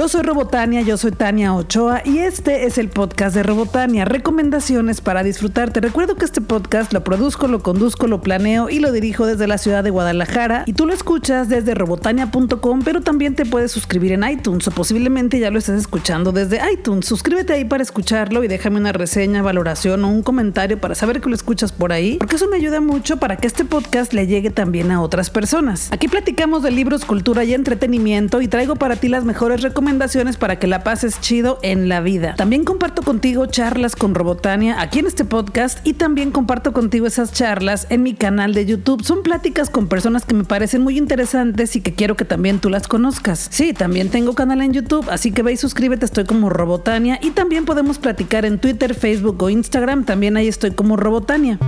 Yo soy Robotania, yo soy Tania Ochoa y este es el podcast de Robotania, recomendaciones para disfrutar. Te recuerdo que este podcast lo produzco, lo conduzco, lo planeo y lo dirijo desde la ciudad de Guadalajara y tú lo escuchas desde robotania.com, pero también te puedes suscribir en iTunes o posiblemente ya lo estés escuchando desde iTunes. Suscríbete ahí para escucharlo y déjame una reseña, valoración o un comentario para saber que lo escuchas por ahí, porque eso me ayuda mucho para que este podcast le llegue también a otras personas. Aquí platicamos de libros, cultura y entretenimiento y traigo para ti las mejores recomendaciones recomendaciones para que la pases chido en la vida. También comparto contigo charlas con Robotania aquí en este podcast y también comparto contigo esas charlas en mi canal de YouTube. Son pláticas con personas que me parecen muy interesantes y que quiero que también tú las conozcas. Sí, también tengo canal en YouTube, así que ve y suscríbete, estoy como Robotania y también podemos platicar en Twitter, Facebook o Instagram, también ahí estoy como Robotania.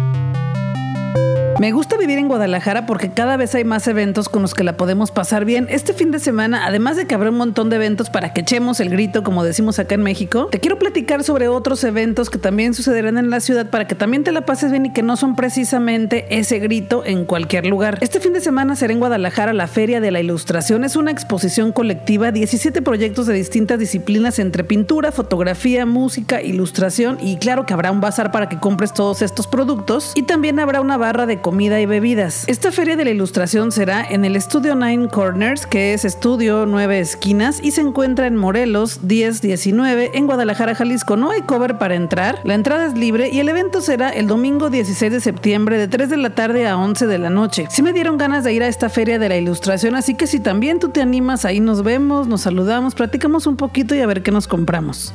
Me gusta vivir en Guadalajara porque cada vez hay más eventos con los que la podemos pasar bien. Este fin de semana, además de que habrá un montón de eventos para que echemos el grito, como decimos acá en México, te quiero platicar sobre otros eventos que también sucederán en la ciudad para que también te la pases bien y que no son precisamente ese grito en cualquier lugar. Este fin de semana será en Guadalajara la Feria de la Ilustración. Es una exposición colectiva, 17 proyectos de distintas disciplinas entre pintura, fotografía, música, ilustración y claro que habrá un bazar para que compres todos estos productos y también habrá una barra de comida y bebidas. Esta feria de la ilustración será en el Estudio Nine Corners, que es Estudio Nueve Esquinas, y se encuentra en Morelos 1019 en Guadalajara, Jalisco. No hay cover para entrar, la entrada es libre y el evento será el domingo 16 de septiembre de 3 de la tarde a 11 de la noche. Si me dieron ganas de ir a esta feria de la ilustración, así que si también tú te animas, ahí nos vemos, nos saludamos, platicamos un poquito y a ver qué nos compramos.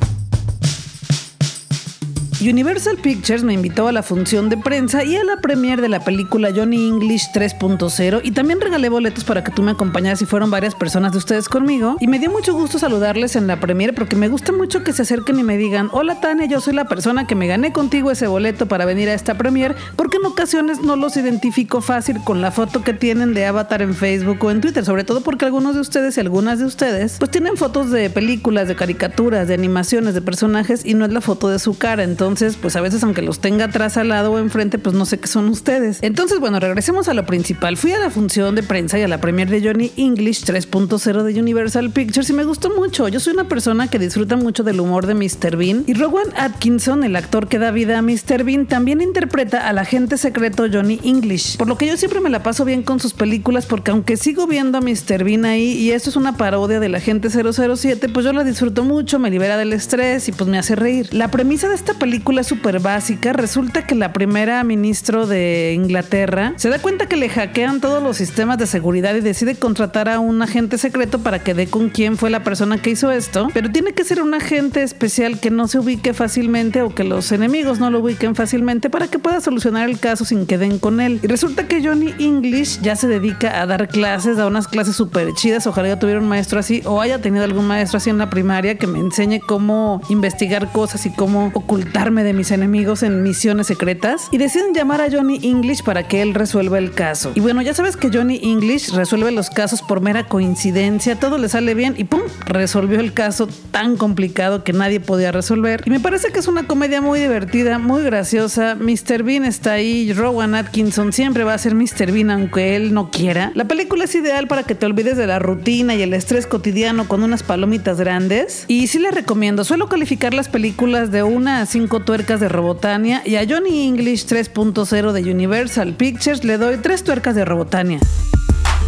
Universal Pictures me invitó a la función de prensa y a la premiere de la película Johnny English 3.0 y también regalé boletos para que tú me acompañaras y fueron varias personas de ustedes conmigo. Y me dio mucho gusto saludarles en la premiere porque me gusta mucho que se acerquen y me digan hola Tania yo soy la persona que me gané contigo ese boleto para venir a esta premiere porque en ocasiones no los identifico fácil con la foto que tienen de avatar en Facebook o en Twitter sobre todo porque algunos de ustedes y algunas de ustedes pues tienen fotos de películas de caricaturas de animaciones de personajes y no es la foto de su cara entonces entonces, pues a veces aunque los tenga atrás al lado o enfrente, pues no sé qué son ustedes. Entonces, bueno, regresemos a lo principal. Fui a la función de prensa y a la premiere de Johnny English 3.0 de Universal Pictures y me gustó mucho. Yo soy una persona que disfruta mucho del humor de Mr. Bean y Rowan Atkinson, el actor que da vida a Mr. Bean, también interpreta al agente secreto Johnny English. Por lo que yo siempre me la paso bien con sus películas porque aunque sigo viendo a Mr. Bean ahí y esto es una parodia del agente 007, pues yo la disfruto mucho, me libera del estrés y pues me hace reír. La premisa de esta película película súper básica, resulta que la primera ministro de Inglaterra se da cuenta que le hackean todos los sistemas de seguridad y decide contratar a un agente secreto para que dé con quién fue la persona que hizo esto, pero tiene que ser un agente especial que no se ubique fácilmente o que los enemigos no lo ubiquen fácilmente para que pueda solucionar el caso sin que den con él. Y resulta que Johnny English ya se dedica a dar clases, a unas clases súper chidas, ojalá tuviera un maestro así o haya tenido algún maestro así en la primaria que me enseñe cómo investigar cosas y cómo ocultar de mis enemigos en misiones secretas y deciden llamar a Johnny English para que él resuelva el caso. Y bueno, ya sabes que Johnny English resuelve los casos por mera coincidencia, todo le sale bien y ¡pum! resolvió el caso tan complicado que nadie podía resolver. Y me parece que es una comedia muy divertida, muy graciosa. Mr. Bean está ahí, Rowan Atkinson siempre va a ser Mr. Bean aunque él no quiera. La película es ideal para que te olvides de la rutina y el estrés cotidiano con unas palomitas grandes. Y sí les recomiendo, suelo calificar las películas de una a tuercas de Robotania y a Johnny English 3.0 de Universal Pictures le doy tres tuercas de Robotania.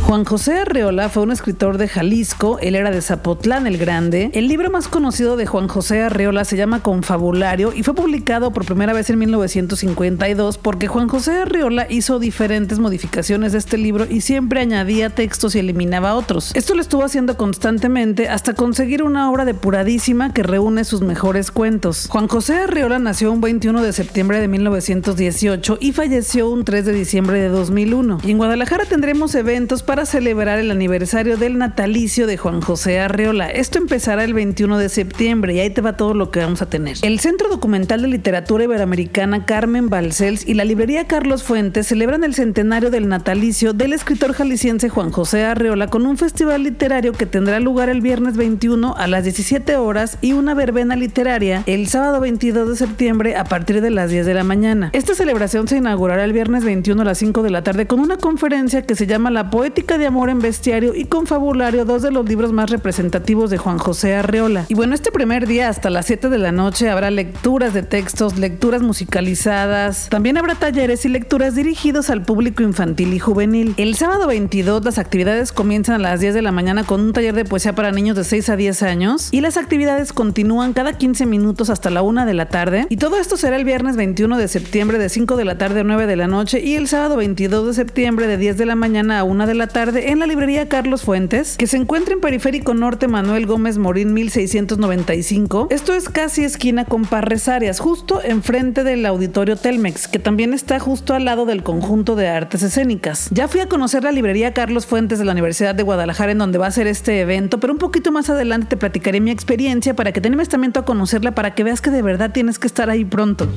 Juan José Arreola fue un escritor de Jalisco, él era de Zapotlán el Grande. El libro más conocido de Juan José Arreola se llama Confabulario y fue publicado por primera vez en 1952 porque Juan José Arreola hizo diferentes modificaciones de este libro y siempre añadía textos y eliminaba otros. Esto lo estuvo haciendo constantemente hasta conseguir una obra depuradísima que reúne sus mejores cuentos. Juan José Arreola nació un 21 de septiembre de 1918 y falleció un 3 de diciembre de 2001. Y en Guadalajara tendremos eventos para celebrar el aniversario del natalicio de Juan José Arreola. Esto empezará el 21 de septiembre y ahí te va todo lo que vamos a tener. El Centro Documental de Literatura Iberoamericana Carmen Balcells y la librería Carlos Fuentes celebran el centenario del natalicio del escritor jalisciense Juan José Arreola con un festival literario que tendrá lugar el viernes 21 a las 17 horas y una verbena literaria el sábado 22 de septiembre a partir de las 10 de la mañana. Esta celebración se inaugurará el viernes 21 a las 5 de la tarde con una conferencia que se llama La Poética De Amor en Bestiario y Confabulario, dos de los libros más representativos de Juan José Arreola. Y bueno, este primer día hasta las 7 de la noche habrá lecturas de textos, lecturas musicalizadas, también habrá talleres y lecturas dirigidos al público infantil y juvenil. El sábado 22 las actividades comienzan a las 10 de la mañana con un taller de poesía para niños de 6 a 10 años y las actividades continúan cada 15 minutos hasta la 1 de la tarde y todo esto será el viernes 21 de septiembre de 5 de la tarde a 9 de la noche y el sábado 22 de septiembre de 10 de la mañana a 1 de la tarde en la librería Carlos Fuentes, que se encuentra en Periférico Norte Manuel Gómez Morín 1695. Esto es casi esquina con Parres Arias, justo enfrente del auditorio Telmex, que también está justo al lado del conjunto de artes escénicas. Ya fui a conocer la librería Carlos Fuentes de la Universidad de Guadalajara en donde va a ser este evento, pero un poquito más adelante te platicaré mi experiencia para que te animes también a conocerla, para que veas que de verdad tienes que estar ahí pronto.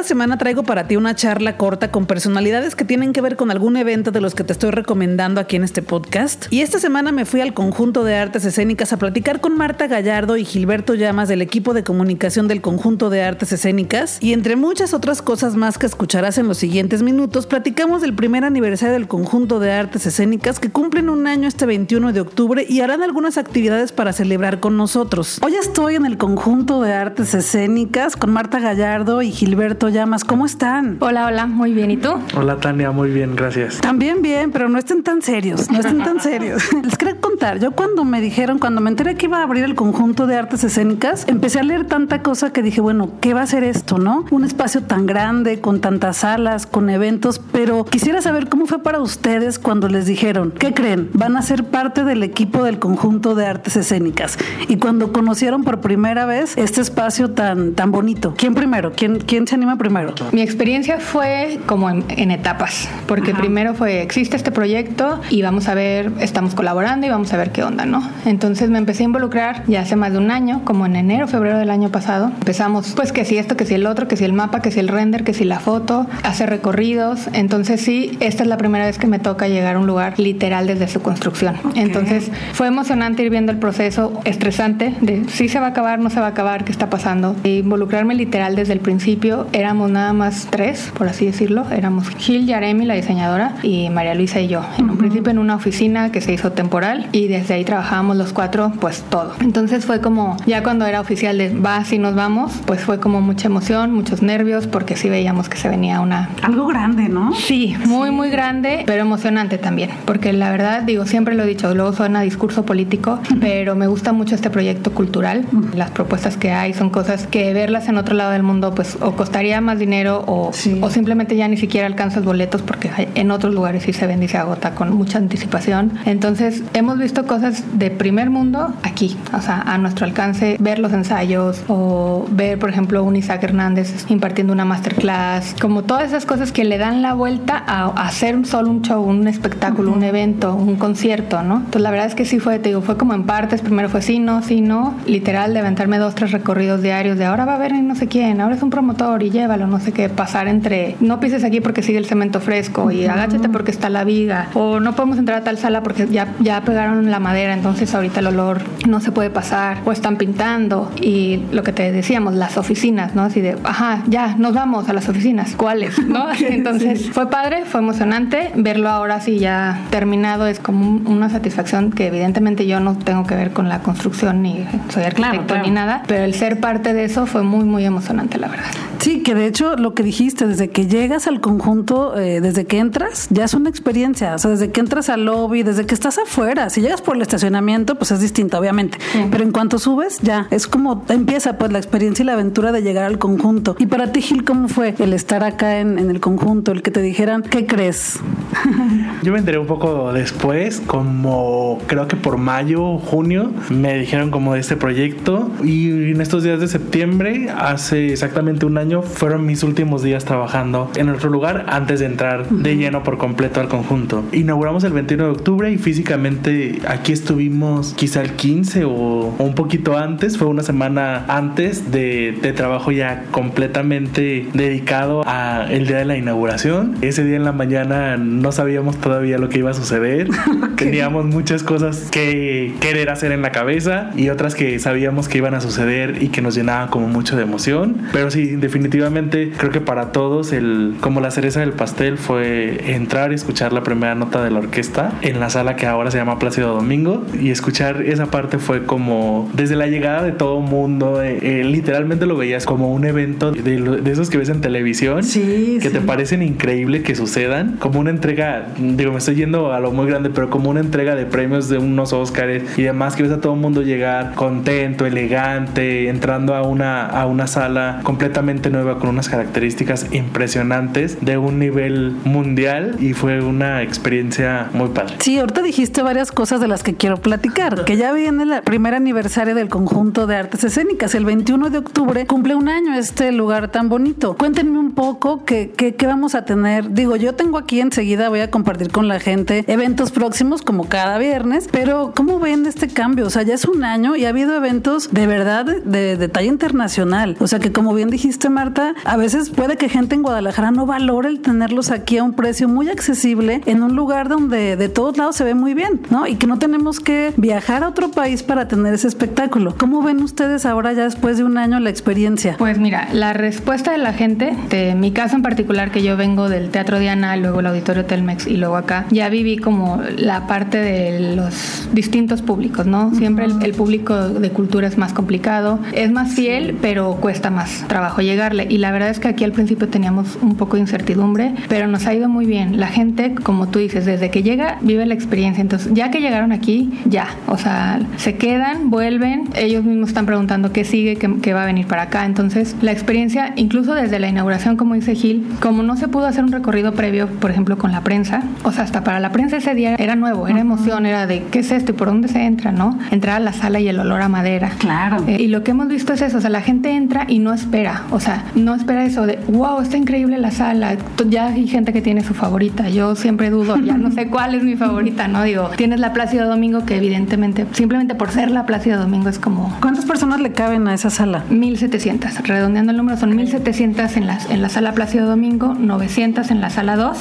Cada semana traigo para ti una charla corta con personalidades que tienen que ver con algún evento de los que te estoy recomendando aquí en este podcast. Y esta semana me fui al conjunto de artes escénicas a platicar con Marta Gallardo y Gilberto Llamas del equipo de comunicación del conjunto de artes escénicas. Y entre muchas otras cosas más que escucharás en los siguientes minutos, platicamos del primer aniversario del conjunto de artes escénicas que cumplen un año este 21 de octubre y harán algunas actividades para celebrar con nosotros. Hoy estoy en el conjunto de artes escénicas con Marta Gallardo y Gilberto Llamas. ¿Cómo están? Hola, hola, muy bien. ¿Y tú? Hola, Tania, muy bien, gracias. También bien, pero no estén tan serios, no estén tan serios. Les quería contar, yo cuando me dijeron, cuando me enteré que iba a abrir el conjunto de artes escénicas, empecé a leer tanta cosa que dije, bueno, ¿qué va a ser esto, no? Un espacio tan grande, con tantas salas, con eventos, pero quisiera saber cómo fue para ustedes cuando les dijeron, ¿qué creen? Van a ser parte del equipo del conjunto de artes escénicas. Y cuando conocieron por primera vez este espacio tan, tan bonito, ¿quién primero? ¿Quién, quién se anima primero? Mi experiencia fue como en, etapas, porque primero fue, existe este proyecto y vamos a ver, estamos colaborando y vamos a ver qué onda, ¿no? Entonces me empecé a involucrar ya hace más de un año, como en enero, febrero del año pasado. Empezamos, pues que si esto, que si el otro, que si el mapa, que si el render, que si la foto, hacer recorridos. Entonces sí, esta es la primera vez que me toca llegar a un lugar literal desde su construcción. Entonces fue emocionante ir viendo el proceso, estresante, de si se va a acabar, no se va a acabar, qué está pasando. E involucrarme literal desde el principio éramos nada más tres, por así decirlo. Éramos Gil Yaremi, la diseñadora, y María Luisa y yo. En un principio en una oficina que se hizo temporal y desde ahí trabajábamos los cuatro, pues todo. Entonces fue como, ya cuando era oficial de va, si nos vamos, pues fue como mucha emoción, muchos nervios, porque sí veíamos que se venía una... Algo grande, ¿no? Sí, muy, muy grande, pero emocionante también, porque la verdad, digo, siempre lo he dicho, luego suena discurso político, pero me gusta mucho este proyecto cultural. Las propuestas que hay son cosas que verlas en otro lado del mundo, pues o costaría más dinero o, o simplemente ya ni siquiera alcanzas boletos porque en otros lugares sí se vende y se agota con mucha anticipación. Entonces hemos visto cosas de primer mundo aquí, o sea, a nuestro alcance, ver los ensayos o ver, por ejemplo, un Isaac Hernández impartiendo una masterclass, como todas esas cosas que le dan la vuelta a, hacer solo un show, un espectáculo, un evento, un concierto, ¿no? Entonces la verdad es que sí fue, te digo, fue como en partes, primero fue sí, no, sí, no, literal de aventarme dos, tres recorridos diarios de ahora va a ver no sé quién, ahora es un promotor y llévalo, no sé qué, pasar entre no pises aquí porque sigue el cemento fresco y agáchate porque está la viga o no podemos entrar a tal sala porque ya, ya pegaron la madera, entonces ahorita el olor no se puede pasar o están pintando y lo que te decíamos, las oficinas, ¿no? Así de, ajá, ya, nos vamos a las oficinas, ¿cuáles? ¿No? Entonces fue padre, fue emocionante verlo ahora sí ya terminado, es como una satisfacción que evidentemente yo no tengo que ver con la construcción ni soy arquitecto ni nada, pero el ser parte de eso fue muy, muy emocionante, la verdad. Sí, que de hecho lo que dijiste, desde que llegas al conjunto, eh, desde que entras, ya es una experiencia. O sea, desde que entras al lobby, desde que estás afuera. Si llegas por el estacionamiento, pues es distinto, obviamente. Pero en cuanto subes, ya es como empieza pues la experiencia y la aventura de llegar al conjunto. Y para ti, Gil, ¿cómo fue el estar acá en, en el conjunto? El que te dijeran, ¿qué crees? Yo me enteré un poco después, como creo que por mayo, junio, me dijeron como de este proyecto. Y en estos días de septiembre, hace exactamente un año, fueron mis últimos días trabajando en otro lugar antes de entrar de lleno por completo al conjunto. Inauguramos el 21 de octubre y físicamente aquí estuvimos quizá el 15 o, un poquito antes, fue una semana antes de, de trabajo ya completamente dedicado a el día de la inauguración. Ese día en la mañana no sabíamos todavía lo que iba a suceder. Teníamos muchas cosas que querer hacer en la cabeza y otras que sabíamos que iban a suceder y que nos llenaban como mucho de emoción. Pero sí, definitivamente definitivamente creo que para todos el como la cereza del pastel fue entrar y escuchar la primera nota de la orquesta en la sala que ahora se llama Plácido Domingo. Y escuchar esa parte fue como desde la llegada de todo mundo, eh, eh, literalmente lo veías como un evento de, esos que ves en televisión que te parecen increíble que sucedan, como una entrega, digo, me estoy yendo a lo muy grande, pero como una entrega de premios de unos Oscars y demás que ves a todo el mundo llegar contento, elegante, entrando a una, a una sala completamente nueva con unas características impresionantes de un nivel mundial y fue una experiencia muy padre. Sí, ahorita dijiste varias cosas de las que quiero platicar, que ya viene el primer aniversario del conjunto de artes escénicas, el 21 de octubre cumple un año este lugar tan bonito. Cuéntenme un poco qué, qué, vamos a tener. Digo, yo tengo aquí enseguida, voy a compartir con la gente eventos próximos como cada viernes, pero ¿cómo ven este cambio? O sea, ya es un año y ha habido eventos de verdad de, de talla internacional. O sea, que como bien dijiste, Marta, a veces puede que gente en Guadalajara no valore el tenerlos aquí a un precio muy accesible en un lugar donde de todos lados se ve muy bien, ¿no? Y que no tenemos que viajar a otro país para tener ese espectáculo. ¿Cómo ven ustedes ahora ya después de un año la experiencia? Pues mira, la respuesta de la gente, de mi caso en particular, que yo vengo del Teatro Diana, luego el Auditorio Telmex y luego acá, ya viví como la parte de los distintos públicos, ¿no? Siempre el, el público de cultura es más complicado, es más fiel, pero cuesta más trabajo llegarle. Y la verdad es que aquí al principio teníamos un poco de incertidumbre, pero nos ha ido muy bien. La gente, como tú dices, desde que llega, vive la experiencia. Entonces, ya que llegaron aquí, ya, o sea, se quedan, vuelven, ellos mismos están preguntando qué sigue, qué, va a venir para acá. Entonces, la experiencia, incluso desde la inauguración, como dice Gil, como no se pudo hacer un recorrido previo, por ejemplo, con la prensa, o sea, hasta para la prensa ese día era nuevo, era emoción, era de qué es esto y por dónde se entra, ¿no? Entrar a la sala y el olor a madera. Claro. Eh, y lo que hemos visto es eso, o sea, la gente entra y no espera, o sea, no espera eso de, wow, está increíble la sala, ya hay gente que tiene su favorita, yo siempre dudo, ya no sé cuál es mi favorita, ¿no? Digo, tienes la Plácida Domingo que evidentemente, simplemente por ser la Plácida Domingo es como... ¿Cuántas personas le caben a esa sala? 1700, redondeando el número, son 1700 en la, en la sala Plácido Domingo, 900 en la sala 2,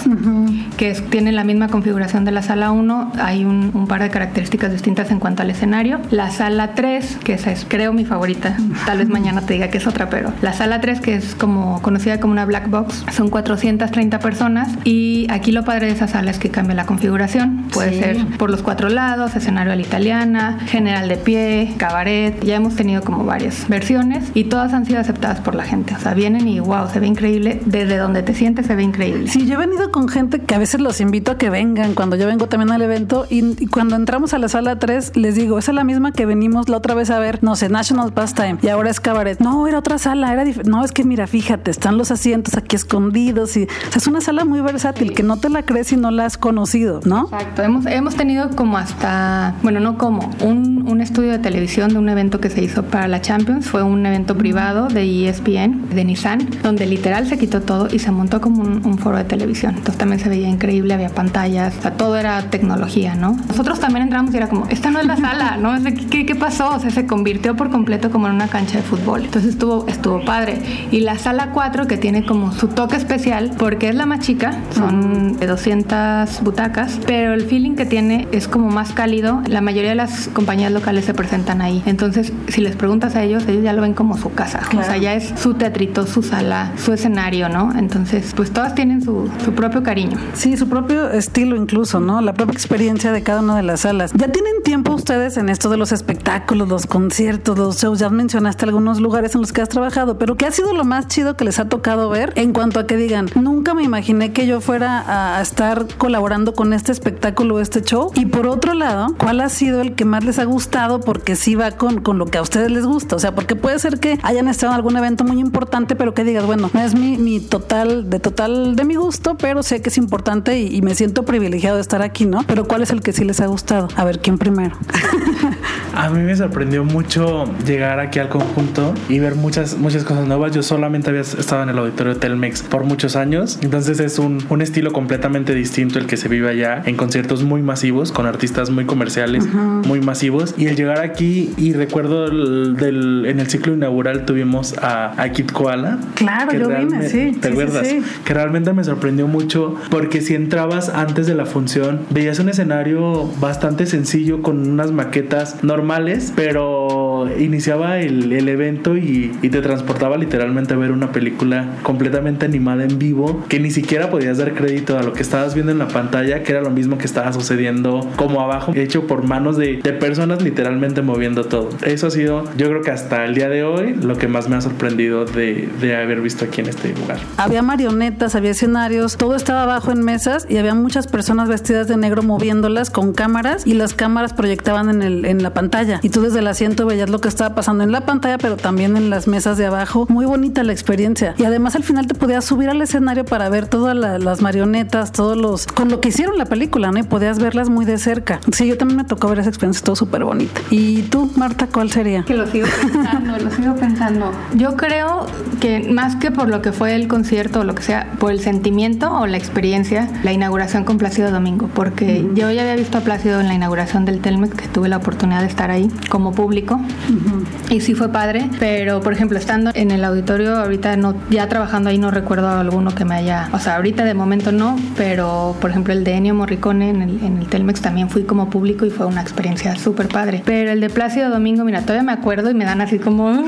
que es, tiene la misma configuración de la sala 1, hay un, un, par de características distintas en cuanto al escenario. La sala 3, que esa es creo mi favorita, tal vez mañana te diga que es otra, pero la sala 3, que es como conocida como una black box, son 430 personas y aquí lo padre de esa sala es que cambia la configuración, puede sí. ser por los cuatro lados, escenario a la italiana, general de pie, cabaret, ya hemos tenido como varias versiones y todas han sido aceptadas por la gente, o sea, vienen y wow, se ve increíble, desde donde te sientes se ve increíble. Sí, yo he venido con gente que a veces los invito a que vengan cuando yo vengo también al evento y, y cuando entramos a la sala 3 les digo, esa es la misma que venimos la otra vez a ver, no sé, National Pastime y ahora es cabaret. No, era otra sala, era no, es que mira, fíjate, están los asientos aquí escondidos y o sea, es una sala muy versátil sí. que no te la crees si no la has conocido, ¿no? Exacto, hemos, hemos tenido como hasta, bueno, no como, un, un estudio de televisión de un evento que se hizo para la Champions, fue un evento privado de ESPN, de Nissan, donde literal se quitó todo y se montó como un, un foro de televisión. Entonces también se veía increíble, había pantallas, o sea, todo era tecnología, ¿no? Nosotros también entramos y era como, esta no es la sala, ¿no? ¿Qué, qué pasó? O sea, se convirtió por completo como en una cancha de fútbol. Entonces estuvo, estuvo padre. Y la sala 4, que tiene como su toque especial, porque es la más chica, son de 200 butacas, pero el feeling que tiene es como más cálido. La mayoría de las compañías locales se presentan ahí. Entonces, si les preguntas a ellos, ellos ya lo ven como su casa. Claro. O sea, ya es su teatrito, su sala, su escenario, ¿no? Entonces, pues todas tienen su, su propio cariño. Sí, su propio estilo incluso, ¿no? La propia experiencia de cada una de las salas. ¿Ya tienen tiempo ustedes en esto de los espectáculos, los conciertos, los shows? Ya mencionaste algunos lugares en los que has trabajado, pero ¿qué ha sido lo más chido que les ha tocado ver en cuanto a que digan, nunca me imaginé que yo fuera a estar colaborando con este espectáculo, este show? Y por otro lado, ¿cuál ha sido el que más les ha gustado porque sí va con, con lo que a ustedes les gusta? O sea, porque puede ser que hayan estado en algún evento muy importante, pero que digas, bueno, no es mi, mi total, de total de mi gusto, pero sé que es importante y, y me siento privilegiado de estar aquí, ¿no? Pero ¿cuál es el que sí les ha gustado? A ver, ¿quién primero? a mí me sorprendió mucho llegar aquí al conjunto y ver muchas, muchas cosas nuevas. Yo solamente había estado en el auditorio Telmex por muchos años, entonces es un, un estilo completamente distinto el que se vive allá en conciertos muy masivos, con artistas muy comerciales, muy masivos. Y el llegar aquí, y recuerdo el, del, en el ciclo inaugural tuvimos a, a Kid Koala. Claro, yo vine, sí. ¿Te sí, acuerdas? Sí, sí. Que realmente me sorprendió mucho porque si entrabas antes de la función, veías un escenario bastante sencillo con unas maquetas normales, pero iniciaba el, el evento y, y, te transportaba literalmente a ver una película completamente animada en vivo, que ni siquiera podías dar crédito a lo que estabas viendo en la pantalla, que era lo mismo que estaba sucediendo como abajo, hecho por manos de, de personas literalmente moviendo todo. Eso ha sido, yo creo que hasta el día de hoy, lo que más me ha sorprendido de, de haber visto aquí en este lugar. Había marionetas, había escenarios, todo estaba abajo en mesas y había muchas personas vestidas de negro moviéndolas con cámaras y las cámaras proyectaban en, el, en la pantalla y tú desde el asiento veías lo que estaba pasando en la pantalla pero también en las mesas de abajo. Muy bonita la experiencia y además al final te podías subir al escenario para ver todas la, las marionetas, todos los... con lo que hicieron la película, ¿no? Y podías verlas muy de cerca. Sí, yo también me tocó ver esa experiencia, todo súper bonita. ¿Y tú, Marta, cuál sería? Que lo sigo pensando, lo sigo pensando. Yo creo que más que por lo que fue el concierto o lo que sea, por el sentimiento o la experiencia, la inauguración con Plácido Domingo, porque yo ya había visto a Plácido en la inauguración del Telmex, que tuve la oportunidad de estar ahí como público, y sí fue padre, pero por ejemplo, estando en el auditorio, ahorita no, ya trabajando ahí no recuerdo alguno que me haya, o sea, ahorita de momento no, pero por ejemplo el de Ennio Morricone en el, en el Telmex también fui como público y fue una experiencia súper padre. Pero el de Plácido Domingo, mira, todavía me acuerdo y me dan así como...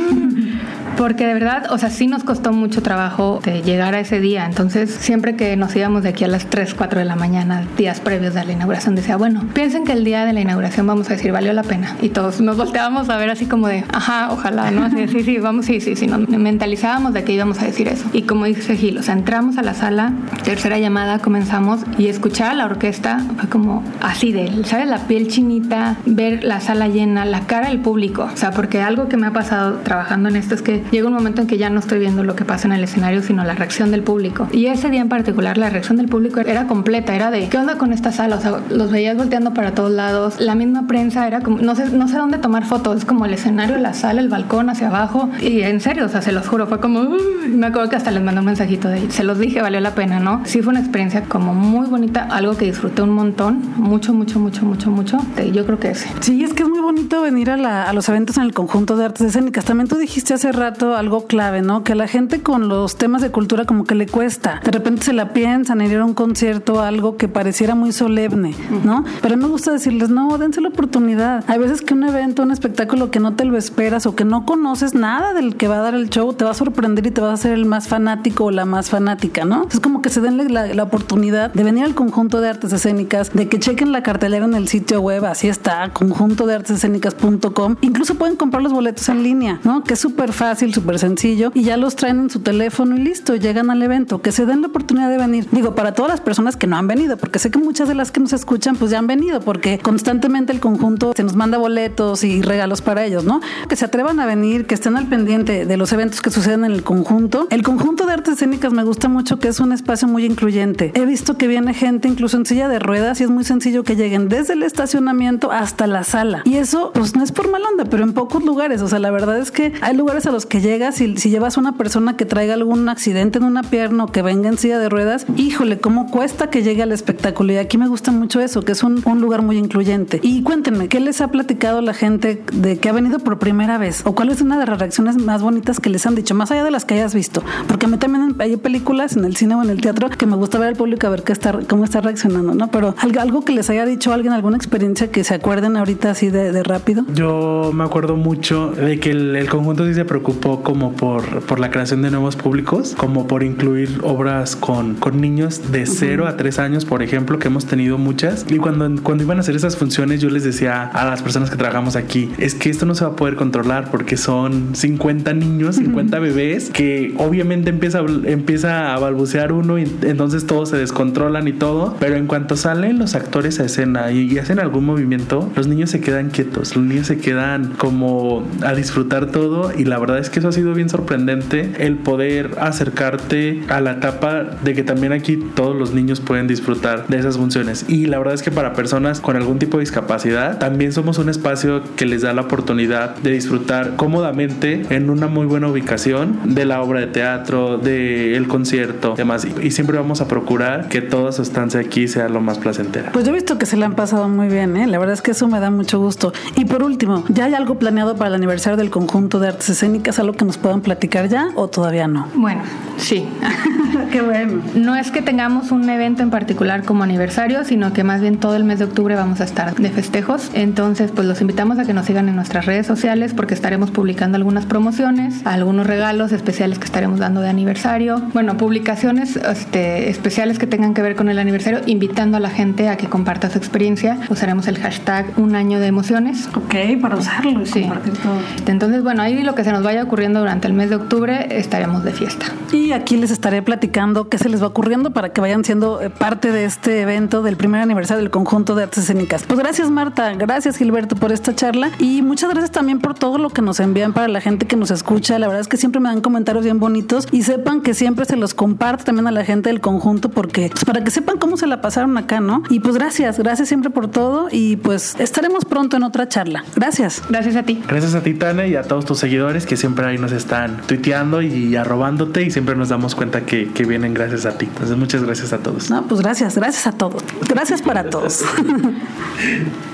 Porque de verdad, o sea, sí nos costó mucho trabajo llegar a ese día. Entonces, siempre que nos íbamos de aquí a las 3, 4 de la mañana, días previos de la inauguración, decía, bueno, piensen que el día de la inauguración vamos a decir, valió la pena. Y todos nos volteábamos a ver así como de, ajá, ojalá, ¿no? Así, sí, sí, vamos, sí, sí, sí. Nos mentalizábamos de que íbamos a decir eso. Y como dice Gil, o sea, entramos a la sala, tercera llamada, comenzamos y escuchar a la orquesta fue como así de, ¿sabes? La piel chinita, ver la sala llena, la cara del público. O sea, porque algo que me ha pasado trabajando en esto es que llega un momento en que ya no estoy viendo lo que pasa en el escenario, sino la reacción del público. Y ese día en particular, la reacción del público era completa, era de, ¿qué onda con esta sala? O sea, los veías volteando para todos lados. La misma prensa era como, no sé, no sé dónde tomar fotos, es como el escenario, la sala, el balcón hacia abajo. Y en serio, o sea, se los juro, fue como, me acuerdo que hasta les mandé un mensajito de, se los dije, valió la pena, ¿no? Sí fue una experiencia como muy bonita, algo que disfruté un montón, mucho, mucho, mucho, mucho, mucho. Yo creo que ese. Sí, es que es muy bonito venir a, la, a los eventos en el conjunto de artes escénicas. También tú dijiste hace rato algo clave, ¿no? Que a la gente con los temas de cultura como que le cuesta. De repente se la piensan en ir a un concierto, algo que pareciera muy solemne, ¿no? Pero a mí me gusta decirles, no, dense la oportunidad. Hay veces que un evento, un espectáculo que no te lo esperas o que no conoces nada del que va a dar el show, te va a sorprender y te vas a ser el más fanático o la más fanática, ¿no? Es como que se den la, la oportunidad de venir al conjunto de artes escénicas, de que chequen la cartelera en el sitio web, así está, conjunto de artes escénicas.com. Incluso pueden comprar los boletos en línea, ¿no? Que es súper fácil, súper sencillo y ya los traen en su teléfono y listo, llegan al evento, que se den la oportunidad de venir. Digo, para todas las personas que no han venido, porque sé que muchas de las que nos escuchan pues ya han venido, porque constantemente el conjunto se nos manda boletos y regalos para ellos, ¿no? Que se atrevan a venir, que estén al pendiente de los eventos que suceden en el conjunto. El conjunto de artes escénicas me gusta mucho que es un espacio muy incluyente. He visto que viene gente incluso en silla de ruedas y es muy sencillo que lleguen desde el estacionamiento hasta la sala. Y eso pues no es por mal onda, pero en pocos lugares, o sea, la verdad es que hay lugares a los que llegas y si llevas una persona que traiga algún accidente en una pierna o que venga en silla de ruedas, híjole, cómo cuesta que llegue al espectáculo. Y aquí me gusta mucho eso, que es un, lugar muy incluyente. Y cuéntenme, ¿qué les ha platicado la gente de que ha venido por primera vez? ¿O cuál es una de las reacciones más bonitas que les han dicho, más allá de las que hayas visto? Porque a mí también hay películas en el cine o en el teatro que me gusta ver al público a ver qué está, cómo está reaccionando, ¿no? Pero algo, que les haya dicho alguien, alguna experiencia que se acuerden ahorita así de, rápido. Yo me acuerdo mucho de que el, conjunto sí se preocupó como por, por la creación de nuevos públicos, como por incluir obras con, con niños de 0 a 3 años, por ejemplo, que hemos tenido muchas. Y cuando, cuando iban a hacer esas funciones, yo les decía a las personas que trabajamos aquí, es que esto no se va a poder controlar porque son 50 niños, 50 bebés, que obviamente empieza, empieza a balbucear uno y entonces todos se descontrolan y todo, pero en cuanto salen los actores a escena y, y hacen algún movimiento, los niños se quedan quietos, los niños se quedan como a disfrutar todo y la verdad es que eso ha sido bien sorprendente el poder acercarte a la etapa de que también aquí todos los niños pueden disfrutar de esas funciones y la verdad es que para personas con algún tipo de discapacidad también somos un espacio que les da la oportunidad de disfrutar cómodamente en una muy buena ubicación de la obra de teatro, del el concierto, demás y siempre vamos a procurar que toda su estancia aquí sea lo más placentera. Pues yo he visto que se le han pasado muy bien, ¿eh? la verdad es que eso me da mucho gusto. Y por último, ¿ya hay algo planeado para el aniversario del conjunto de artes escénicas? ¿Algo que nos puedan platicar ya o todavía no? Bueno, Sí. Qué bueno. No es que tengamos un evento en particular como aniversario, sino que más bien todo el mes de octubre vamos a estar de festejos. Entonces, pues los invitamos a que nos sigan en nuestras redes sociales porque estaremos publicando algunas promociones, algunos regalos especiales que estaremos dando de aniversario. Bueno, publicaciones este, especiales que tengan que ver con el aniversario, invitando a la gente a que comparta su experiencia. Usaremos el hashtag un año de emociones. Ok, para usarlo y compartir todo. Entonces, bueno, ahí lo que se nos vaya ocurriendo durante el mes de octubre estaremos de fiesta. Y aquí les estaré platicando qué se les va ocurriendo para que vayan siendo eh, parte de este evento del primer aniversario del conjunto de artes escénicas. Pues gracias Marta, gracias Gilberto por esta charla y muchas gracias también por todo lo que nos envían para la gente que nos escucha. La verdad es que siempre me dan comentarios bien bonitos y sepan que siempre se los comparto también a la gente del conjunto porque pues, para que sepan cómo se la pasaron acá, ¿no? Y pues gracias, gracias siempre por todo y pues estaremos pronto en otra charla. Gracias. Gracias a ti. Gracias a ti, Tane, y a todos tus seguidores que siempre ahí nos están tuiteando y arrobándote y siempre nos damos cuenta que, que vienen gracias a ti. Entonces, muchas gracias a todos. No, pues gracias, gracias a todos. Gracias para todos.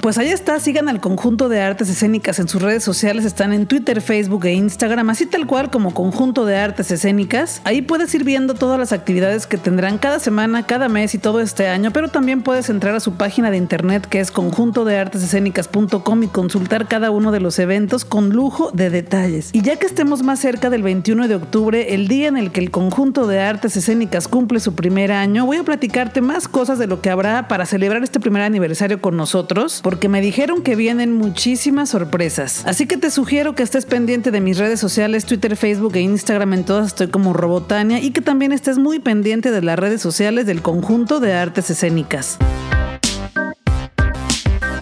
Pues ahí está, sigan al conjunto de artes escénicas en sus redes sociales, están en Twitter, Facebook e Instagram, así tal cual como conjunto de artes escénicas. Ahí puedes ir viendo todas las actividades que tendrán cada semana, cada mes y todo este año, pero también puedes entrar a su página de internet que es conjunto de artes escénicas.com y consultar cada uno de los eventos con lujo de detalles. Y ya que estemos más cerca del 21 de octubre, el día en el que el conjunto de artes escénicas cumple su primer año, voy a platicarte más cosas de lo que habrá para celebrar este primer aniversario con nosotros, porque me dijeron que vienen muchísimas sorpresas. Así que te sugiero que estés pendiente de mis redes sociales, Twitter, Facebook e Instagram, en todas estoy como Robotania, y que también estés muy pendiente de las redes sociales del conjunto de artes escénicas.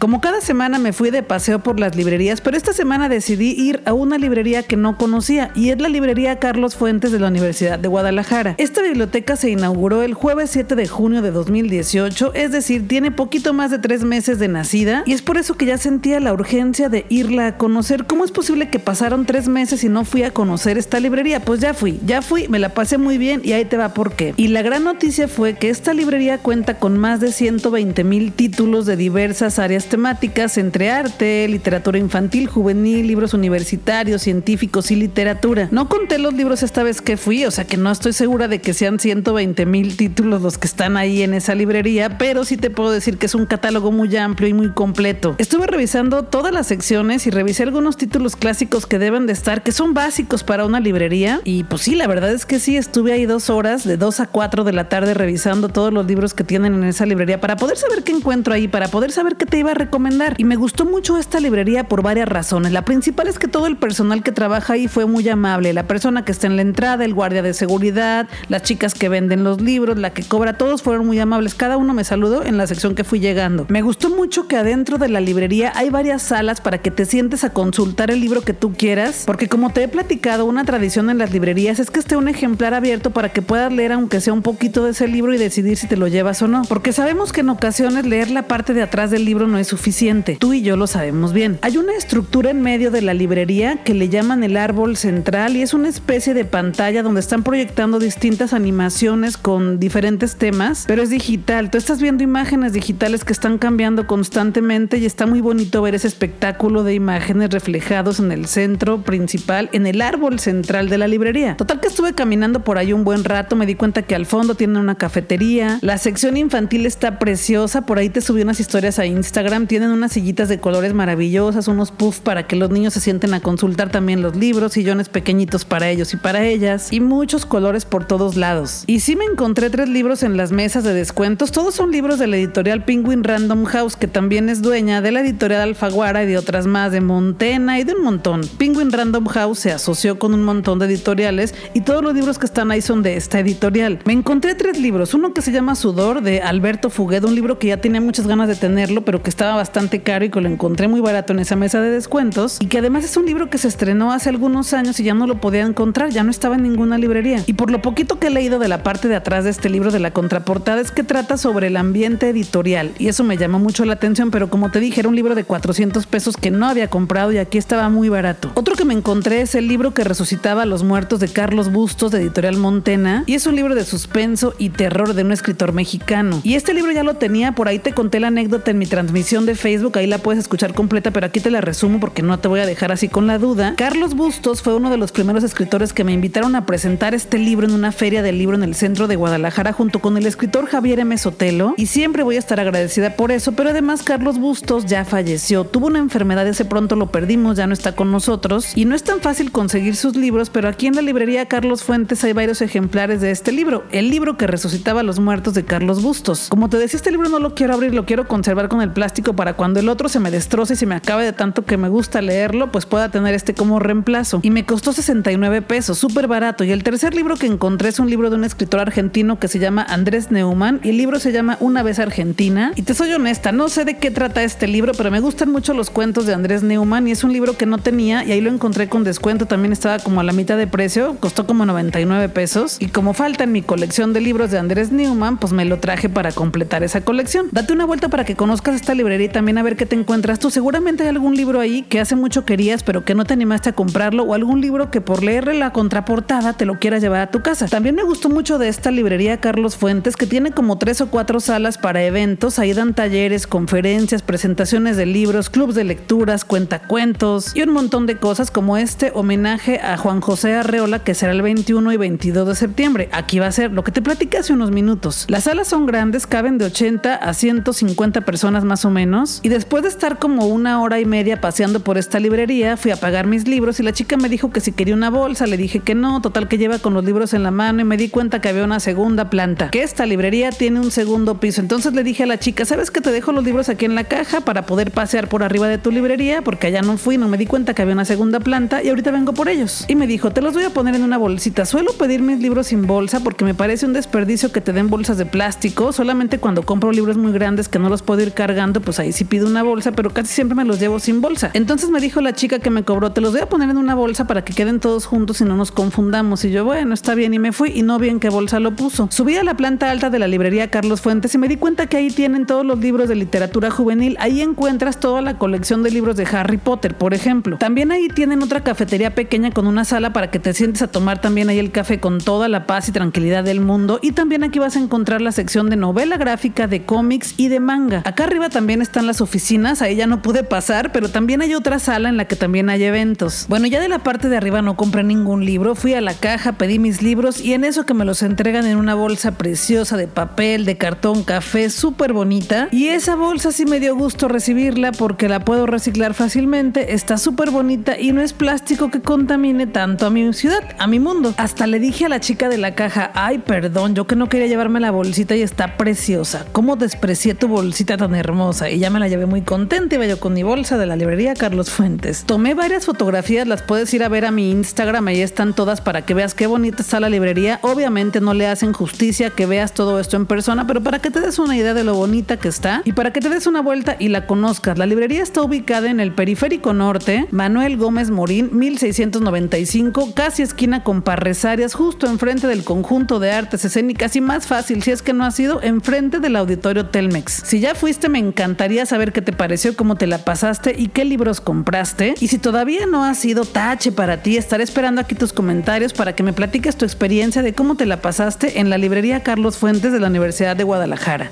Como cada semana me fui de paseo por las librerías, pero esta semana decidí ir a una librería que no conocía y es la librería Carlos Fuentes de la Universidad de Guadalajara. Esta biblioteca se inauguró el jueves 7 de junio de 2018, es decir, tiene poquito más de tres meses de nacida y es por eso que ya sentía la urgencia de irla a conocer. ¿Cómo es posible que pasaron tres meses y no fui a conocer esta librería? Pues ya fui, ya fui, me la pasé muy bien y ahí te va por qué. Y la gran noticia fue que esta librería cuenta con más de 120 mil títulos de diversas áreas temáticas entre arte, literatura infantil, juvenil, libros universitarios, científicos y literatura. No conté los libros esta vez que fui, o sea que no estoy segura de que sean 120 mil títulos los que están ahí en esa librería, pero sí te puedo decir que es un catálogo muy amplio y muy completo. Estuve revisando todas las secciones y revisé algunos títulos clásicos que deben de estar, que son básicos para una librería. Y pues sí, la verdad es que sí, estuve ahí dos horas, de 2 a 4 de la tarde, revisando todos los libros que tienen en esa librería para poder saber qué encuentro ahí, para poder saber qué te iba a recomendar. Y me gustó mucho esta librería por varias razones. La principal es que todo el personal que trabaja ahí fue muy amable. La persona que está en la entrada, el guardia de seguridad, las chicas que venden los libros, la que cobra, todos fueron muy amables. Cada uno me saludó en la sección que fui llegando. Me gustó mucho que adentro de la librería hay varias salas para que te sientes a consultar el libro que tú quieras, porque como te he platicado, una tradición en las librerías es que esté un ejemplar abierto para que puedas leer aunque sea un poquito de ese libro y decidir si te lo llevas o no, porque sabemos que en ocasiones leer la parte de atrás del libro no es suficiente. Tú y yo lo sabemos bien. Hay una estructura en medio de la librería que le llaman el árbol central y es una especie de pantalla donde están proyectando distintas animaciones con diferentes temas, pero es digital. Tú estás viendo imágenes digitales que están cambiando constantemente y está muy bonito ver ese espectáculo de imágenes reflejados en el centro principal, en el árbol central de la librería. Total que estuve caminando por ahí un buen rato, me di cuenta que al fondo tiene una cafetería, la sección infantil está preciosa, por ahí te subí unas historias a Instagram, tienen unas sillitas de colores maravillosas, unos puffs para que los niños se sienten a consultar también los libros, sillones pequeñitos para ellos y para ellas, y muchos colores por todos lados. Y sí me encontré tres libros en las mesas de descuentos, todos son libros de la editorial Penguin Random House, que también es dueña de la editorial Alfaguara y de otras más, de Montena y de un montón. Penguin Random House se asoció con un montón de editoriales y todos los libros que están ahí son de esta editorial. Me encontré tres libros, uno que se llama Sudor de Alberto Fuguedo, un libro que ya tenía muchas ganas de tenerlo, pero que bastante caro y que lo encontré muy barato en esa mesa de descuentos y que además es un libro que se estrenó hace algunos años y ya no lo podía encontrar, ya no estaba en ninguna librería. Y por lo poquito que he leído de la parte de atrás de este libro de la contraportada es que trata sobre el ambiente editorial y eso me llamó mucho la atención, pero como te dije, era un libro de 400 pesos que no había comprado y aquí estaba muy barato. Otro que me encontré es el libro que resucitaba a los muertos de Carlos Bustos de editorial Montena y es un libro de suspenso y terror de un escritor mexicano. Y este libro ya lo tenía, por ahí te conté la anécdota en mi transmisión de Facebook, ahí la puedes escuchar completa, pero aquí te la resumo porque no te voy a dejar así con la duda. Carlos Bustos fue uno de los primeros escritores que me invitaron a presentar este libro en una feria del libro en el centro de Guadalajara junto con el escritor Javier M. Sotelo y siempre voy a estar agradecida por eso, pero además Carlos Bustos ya falleció, tuvo una enfermedad hace pronto lo perdimos, ya no está con nosotros y no es tan fácil conseguir sus libros, pero aquí en la librería Carlos Fuentes hay varios ejemplares de este libro, el libro que resucitaba a los muertos de Carlos Bustos. Como te decía, este libro no lo quiero abrir, lo quiero conservar con el plástico para cuando el otro se me destroce y se me acabe de tanto que me gusta leerlo, pues pueda tener este como reemplazo. Y me costó 69 pesos, súper barato. Y el tercer libro que encontré es un libro de un escritor argentino que se llama Andrés Neumann y el libro se llama Una vez Argentina. Y te soy honesta, no sé de qué trata este libro, pero me gustan mucho los cuentos de Andrés Neumann y es un libro que no tenía y ahí lo encontré con descuento, también estaba como a la mitad de precio, costó como 99 pesos y como falta en mi colección de libros de Andrés Neumann, pues me lo traje para completar esa colección. Date una vuelta para que conozcas esta librería y también a ver qué te encuentras tú. Seguramente hay algún libro ahí que hace mucho querías pero que no te animaste a comprarlo o algún libro que por leerle la contraportada te lo quieras llevar a tu casa. También me gustó mucho de esta librería Carlos Fuentes que tiene como tres o cuatro salas para eventos, ahí dan talleres, conferencias, presentaciones de libros, clubs de lecturas, cuentacuentos y un montón de cosas como este homenaje a Juan José Arreola que será el 21 y 22 de septiembre. Aquí va a ser lo que te platicé hace unos minutos. Las salas son grandes, caben de 80 a 150 personas más o menos y después de estar como una hora y media paseando por esta librería, fui a pagar mis libros y la chica me dijo que si quería una bolsa, le dije que no, total que lleva con los libros en la mano y me di cuenta que había una segunda planta, que esta librería tiene un segundo piso. Entonces le dije a la chica, ¿sabes que te dejo los libros aquí en la caja para poder pasear por arriba de tu librería? Porque allá no fui, no me di cuenta que había una segunda planta y ahorita vengo por ellos. Y me dijo, te los voy a poner en una bolsita. Suelo pedir mis libros sin bolsa porque me parece un desperdicio que te den bolsas de plástico. Solamente cuando compro libros muy grandes que no los puedo ir cargando, pues ahí sí pido una bolsa, pero casi siempre me los llevo sin bolsa. Entonces me dijo la chica que me cobró, te los voy a poner en una bolsa para que queden todos juntos y no nos confundamos. Y yo, bueno, está bien. Y me fui y no vi en qué bolsa lo puso. Subí a la planta alta de la librería Carlos Fuentes y me di cuenta que ahí tienen todos los libros de literatura juvenil. Ahí encuentras toda la colección de libros de Harry Potter, por ejemplo. También ahí tienen otra cafetería pequeña con una sala para que te sientes a tomar también ahí el café con toda la paz y tranquilidad del mundo. Y también aquí vas a encontrar la sección de novela gráfica, de cómics y de manga. Acá arriba también están las oficinas, ahí ya no pude pasar, pero también hay otra sala en la que también hay eventos. Bueno, ya de la parte de arriba no compré ningún libro, fui a la caja, pedí mis libros y en eso que me los entregan en una bolsa preciosa de papel, de cartón, café, súper bonita. Y esa bolsa sí me dio gusto recibirla porque la puedo reciclar fácilmente, está súper bonita y no es plástico que contamine tanto a mi ciudad, a mi mundo. Hasta le dije a la chica de la caja, ay, perdón, yo que no quería llevarme la bolsita y está preciosa. ¿Cómo desprecié tu bolsita tan hermosa? Y ya me la llevé muy contenta, iba yo con mi bolsa de la librería Carlos Fuentes. Tomé varias fotografías, las puedes ir a ver a mi Instagram, ahí están todas para que veas qué bonita está la librería. Obviamente no le hacen justicia que veas todo esto en persona, pero para que te des una idea de lo bonita que está y para que te des una vuelta y la conozcas. La librería está ubicada en el Periférico Norte, Manuel Gómez Morín, 1695, casi esquina con Parresarias, justo enfrente del conjunto de artes escénicas y más fácil si es que no has ido, enfrente del auditorio Telmex. Si ya fuiste, me encantaría saber qué te pareció, cómo te la pasaste y qué libros compraste. Y si todavía no ha sido tache para ti, estaré esperando aquí tus comentarios para que me platiques tu experiencia de cómo te la pasaste en la librería Carlos Fuentes de la Universidad de Guadalajara.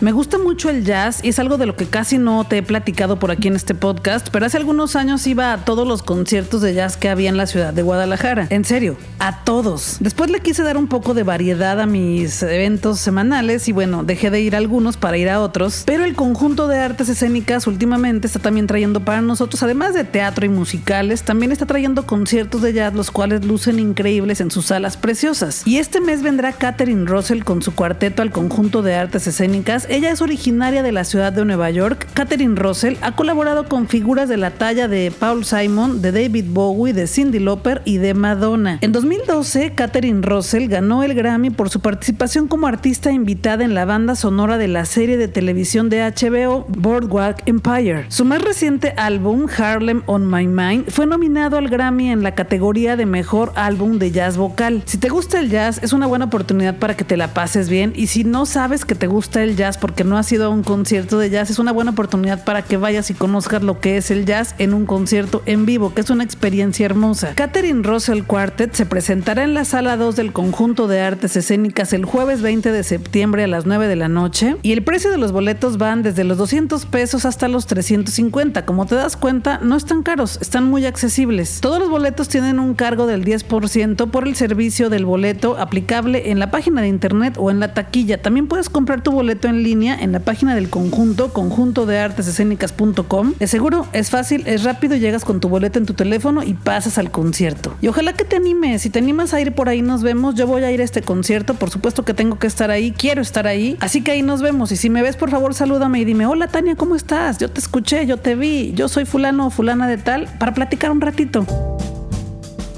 Me gusta mucho el jazz y es algo de lo que casi no te he platicado por aquí en este podcast, pero hace algunos años iba a todos los conciertos de jazz que había en la ciudad de Guadalajara. En serio, a todos. Después le quise dar un poco de variedad a mis eventos semanales y bueno, dejé de ir a algunos para ir a otros, pero el conjunto de artes escénicas últimamente está también trayendo para nosotros, además de teatro y musicales, también está trayendo conciertos de jazz los cuales lucen increíbles en sus salas preciosas. Y este mes vendrá Katherine Russell con su cuarteto al conjunto de artes escénicas ella es originaria de la ciudad de Nueva York. Katherine Russell ha colaborado con figuras de la talla de Paul Simon, de David Bowie, de Cindy Lauper y de Madonna. En 2012, Katherine Russell ganó el Grammy por su participación como artista invitada en la banda sonora de la serie de televisión de HBO Boardwalk Empire. Su más reciente álbum, Harlem on My Mind, fue nominado al Grammy en la categoría de mejor álbum de jazz vocal. Si te gusta el jazz, es una buena oportunidad para que te la pases bien y si no sabes que te gusta el jazz, porque no has ido a un concierto de jazz, es una buena oportunidad para que vayas y conozcas lo que es el jazz en un concierto en vivo, que es una experiencia hermosa. Catherine Russell Quartet se presentará en la sala 2 del conjunto de artes escénicas el jueves 20 de septiembre a las 9 de la noche y el precio de los boletos van desde los 200 pesos hasta los 350. Como te das cuenta, no están caros, están muy accesibles. Todos los boletos tienen un cargo del 10% por el servicio del boleto aplicable en la página de internet o en la taquilla. También puedes comprar tu boleto en línea en la página del conjunto, conjunto de artes escénicas.com. Es seguro, es fácil, es rápido, llegas con tu boleto en tu teléfono y pasas al concierto. Y ojalá que te animes, si te animas a ir por ahí nos vemos, yo voy a ir a este concierto, por supuesto que tengo que estar ahí, quiero estar ahí, así que ahí nos vemos y si me ves por favor salúdame y dime, hola Tania, ¿cómo estás? Yo te escuché, yo te vi, yo soy fulano o fulana de tal, para platicar un ratito.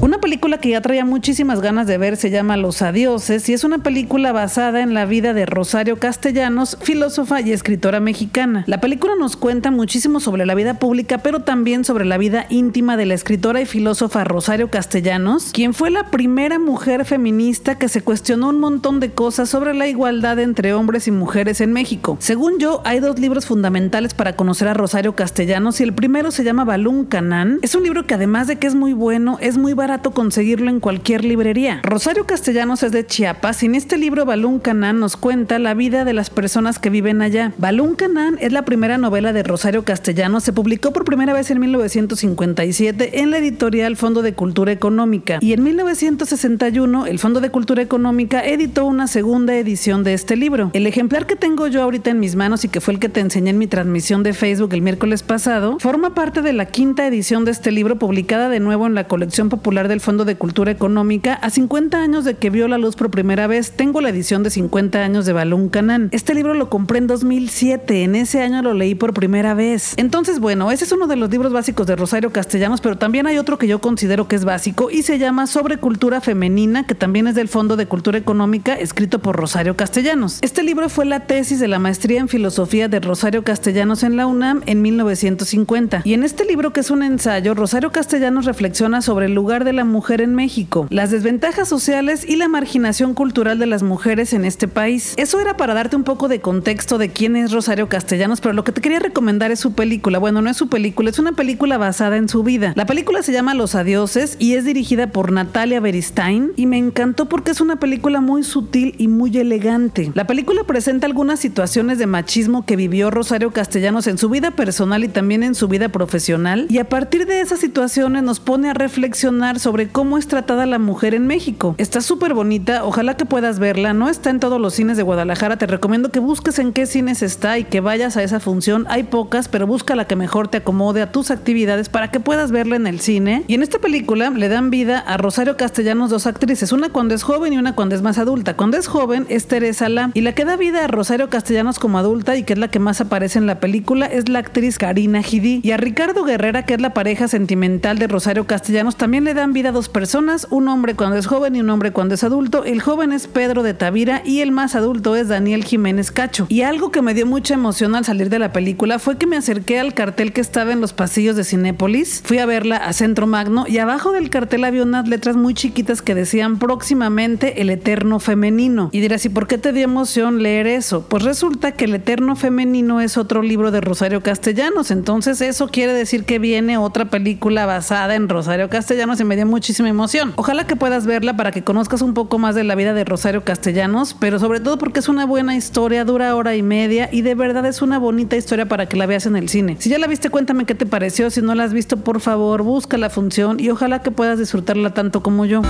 Una película que ya traía muchísimas ganas de ver se llama Los Adioses y es una película basada en la vida de Rosario Castellanos, filósofa y escritora mexicana. La película nos cuenta muchísimo sobre la vida pública, pero también sobre la vida íntima de la escritora y filósofa Rosario Castellanos, quien fue la primera mujer feminista que se cuestionó un montón de cosas sobre la igualdad entre hombres y mujeres en México. Según yo, hay dos libros fundamentales para conocer a Rosario Castellanos y el primero se llama Balún Canán. Es un libro que además de que es muy bueno, es muy barato conseguirlo en cualquier librería. Rosario Castellanos es de Chiapas y en este libro Balún Canán nos cuenta la vida de las personas que viven allá. Balún Canán es la primera novela de Rosario Castellanos, se publicó por primera vez en 1957 en la editorial Fondo de Cultura Económica y en 1961 el Fondo de Cultura Económica editó una segunda edición de este libro. El ejemplar que tengo yo ahorita en mis manos y que fue el que te enseñé en mi transmisión de Facebook el miércoles pasado, forma parte de la quinta edición de este libro publicada de nuevo en la colección popular del Fondo de Cultura Económica, a 50 años de que vio la luz por primera vez, tengo la edición de 50 años de Balún Canán. Este libro lo compré en 2007, en ese año lo leí por primera vez. Entonces, bueno, ese es uno de los libros básicos de Rosario Castellanos, pero también hay otro que yo considero que es básico y se llama Sobre Cultura Femenina, que también es del Fondo de Cultura Económica, escrito por Rosario Castellanos. Este libro fue la tesis de la maestría en filosofía de Rosario Castellanos en la UNAM en 1950. Y en este libro, que es un ensayo, Rosario Castellanos reflexiona sobre el lugar de la mujer en México, las desventajas sociales y la marginación cultural de las mujeres en este país. Eso era para darte un poco de contexto de quién es Rosario Castellanos, pero lo que te quería recomendar es su película. Bueno, no es su película, es una película basada en su vida. La película se llama Los Adioses y es dirigida por Natalia Beristain y me encantó porque es una película muy sutil y muy elegante. La película presenta algunas situaciones de machismo que vivió Rosario Castellanos en su vida personal y también en su vida profesional y a partir de esas situaciones nos pone a reflexionar sobre cómo es tratada la mujer en México. Está súper bonita, ojalá que puedas verla, no está en todos los cines de Guadalajara, te recomiendo que busques en qué cines está y que vayas a esa función. Hay pocas, pero busca la que mejor te acomode a tus actividades para que puedas verla en el cine. Y en esta película le dan vida a Rosario Castellanos dos actrices, una cuando es joven y una cuando es más adulta. Cuando es joven es Teresa La y la que da vida a Rosario Castellanos como adulta y que es la que más aparece en la película es la actriz Karina Gidi. Y a Ricardo Guerrera, que es la pareja sentimental de Rosario Castellanos, también le dan vida dos personas, un hombre cuando es joven y un hombre cuando es adulto. El joven es Pedro de Tavira y el más adulto es Daniel Jiménez Cacho. Y algo que me dio mucha emoción al salir de la película fue que me acerqué al cartel que estaba en los pasillos de Cinépolis. Fui a verla a Centro Magno y abajo del cartel había unas letras muy chiquitas que decían próximamente El Eterno Femenino. Y dirás, ¿y por qué te dio emoción leer eso? Pues resulta que El Eterno Femenino es otro libro de Rosario Castellanos. Entonces eso quiere decir que viene otra película basada en Rosario Castellanos y me dio muchísima emoción. Ojalá que puedas verla para que conozcas un poco más de la vida de Rosario Castellanos, pero sobre todo porque es una buena historia, dura hora y media y de verdad es una bonita historia para que la veas en el cine. Si ya la viste, cuéntame qué te pareció. Si no la has visto, por favor, busca la función y ojalá que puedas disfrutarla tanto como yo.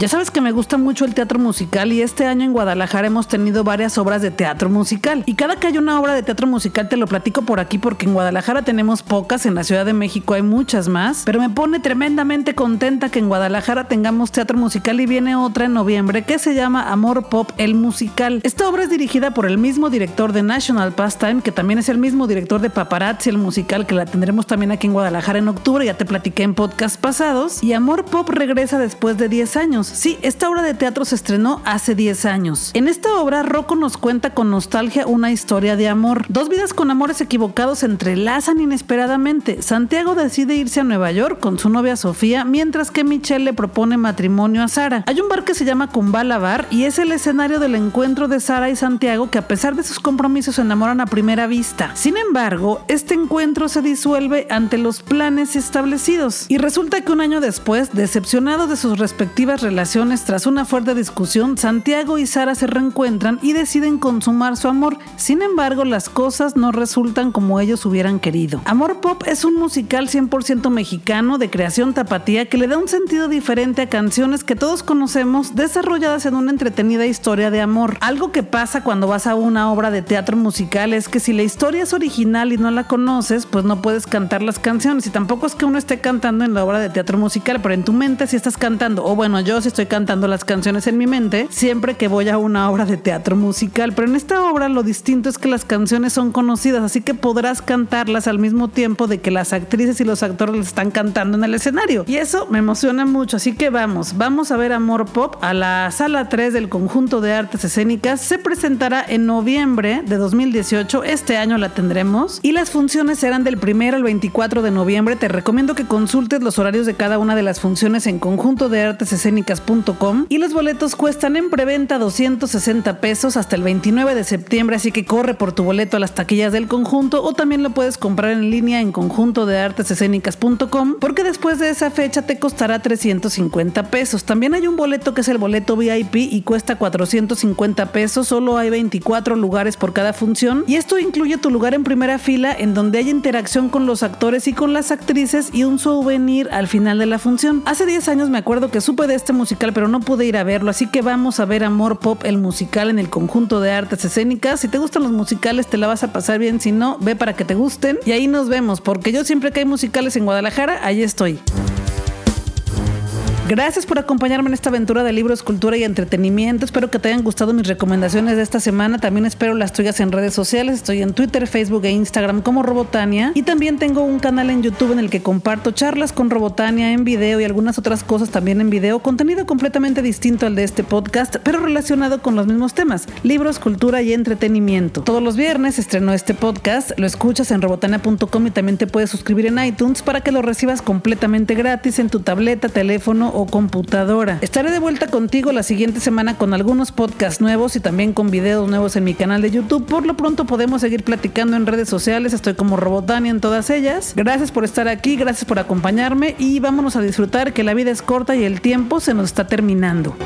Ya sabes que me gusta mucho el teatro musical y este año en Guadalajara hemos tenido varias obras de teatro musical. Y cada que hay una obra de teatro musical te lo platico por aquí porque en Guadalajara tenemos pocas, en la Ciudad de México hay muchas más, pero me pone tremendamente contenta que en Guadalajara tengamos teatro musical y viene otra en noviembre que se llama Amor Pop el Musical. Esta obra es dirigida por el mismo director de National Pastime, que también es el mismo director de Paparazzi el musical, que la tendremos también aquí en Guadalajara en octubre, ya te platiqué en podcast pasados. Y Amor Pop regresa después de 10 años Sí, esta obra de teatro se estrenó hace 10 años. En esta obra, Rocco nos cuenta con nostalgia una historia de amor. Dos vidas con amores equivocados se entrelazan inesperadamente. Santiago decide irse a Nueva York con su novia Sofía, mientras que Michelle le propone matrimonio a Sara. Hay un bar que se llama Kumbala Bar y es el escenario del encuentro de Sara y Santiago que a pesar de sus compromisos se enamoran a primera vista. Sin embargo, este encuentro se disuelve ante los planes establecidos y resulta que un año después, decepcionados de sus respectivas relaciones tras una fuerte discusión, Santiago y Sara se reencuentran y deciden consumar su amor. Sin embargo, las cosas no resultan como ellos hubieran querido. Amor Pop es un musical 100% mexicano de creación tapatía que le da un sentido diferente a canciones que todos conocemos desarrolladas en una entretenida historia de amor. Algo que pasa cuando vas a una obra de teatro musical es que si la historia es original y no la conoces, pues no puedes cantar las canciones y tampoco es que uno esté cantando en la obra de teatro musical, pero en tu mente si estás cantando, o bueno, yo estoy cantando las canciones en mi mente siempre que voy a una obra de teatro musical, pero en esta obra lo distinto es que las canciones son conocidas, así que podrás cantarlas al mismo tiempo de que las actrices y los actores las están cantando en el escenario. Y eso me emociona mucho, así que vamos, vamos a ver Amor Pop a la sala 3 del conjunto de artes escénicas. Se presentará en noviembre de 2018, este año la tendremos, y las funciones serán del 1 al 24 de noviembre. Te recomiendo que consultes los horarios de cada una de las funciones en conjunto de artes y los boletos cuestan en preventa 260 pesos hasta el 29 de septiembre, así que corre por tu boleto a las taquillas del conjunto o también lo puedes comprar en línea en conjunto de artes escénicas.com porque después de esa fecha te costará 350 pesos. También hay un boleto que es el boleto VIP y cuesta 450 pesos, solo hay 24 lugares por cada función y esto incluye tu lugar en primera fila en donde hay interacción con los actores y con las actrices y un souvenir al final de la función. Hace 10 años me acuerdo que supe de este pero no pude ir a verlo, así que vamos a ver Amor Pop el musical en el conjunto de artes escénicas. Si te gustan los musicales te la vas a pasar bien, si no, ve para que te gusten y ahí nos vemos porque yo siempre que hay musicales en Guadalajara, ahí estoy. Gracias por acompañarme en esta aventura de libros, cultura y entretenimiento. Espero que te hayan gustado mis recomendaciones de esta semana. También espero las tuyas en redes sociales. Estoy en Twitter, Facebook e Instagram como Robotania. Y también tengo un canal en YouTube en el que comparto charlas con Robotania en video y algunas otras cosas también en video. Contenido completamente distinto al de este podcast, pero relacionado con los mismos temas. Libros, cultura y entretenimiento. Todos los viernes estrenó este podcast. Lo escuchas en robotania.com y también te puedes suscribir en iTunes para que lo recibas completamente gratis en tu tableta, teléfono o computadora. Estaré de vuelta contigo la siguiente semana con algunos podcasts nuevos y también con videos nuevos en mi canal de YouTube. Por lo pronto podemos seguir platicando en redes sociales. Estoy como Robotania en todas ellas. Gracias por estar aquí, gracias por acompañarme y vámonos a disfrutar que la vida es corta y el tiempo se nos está terminando.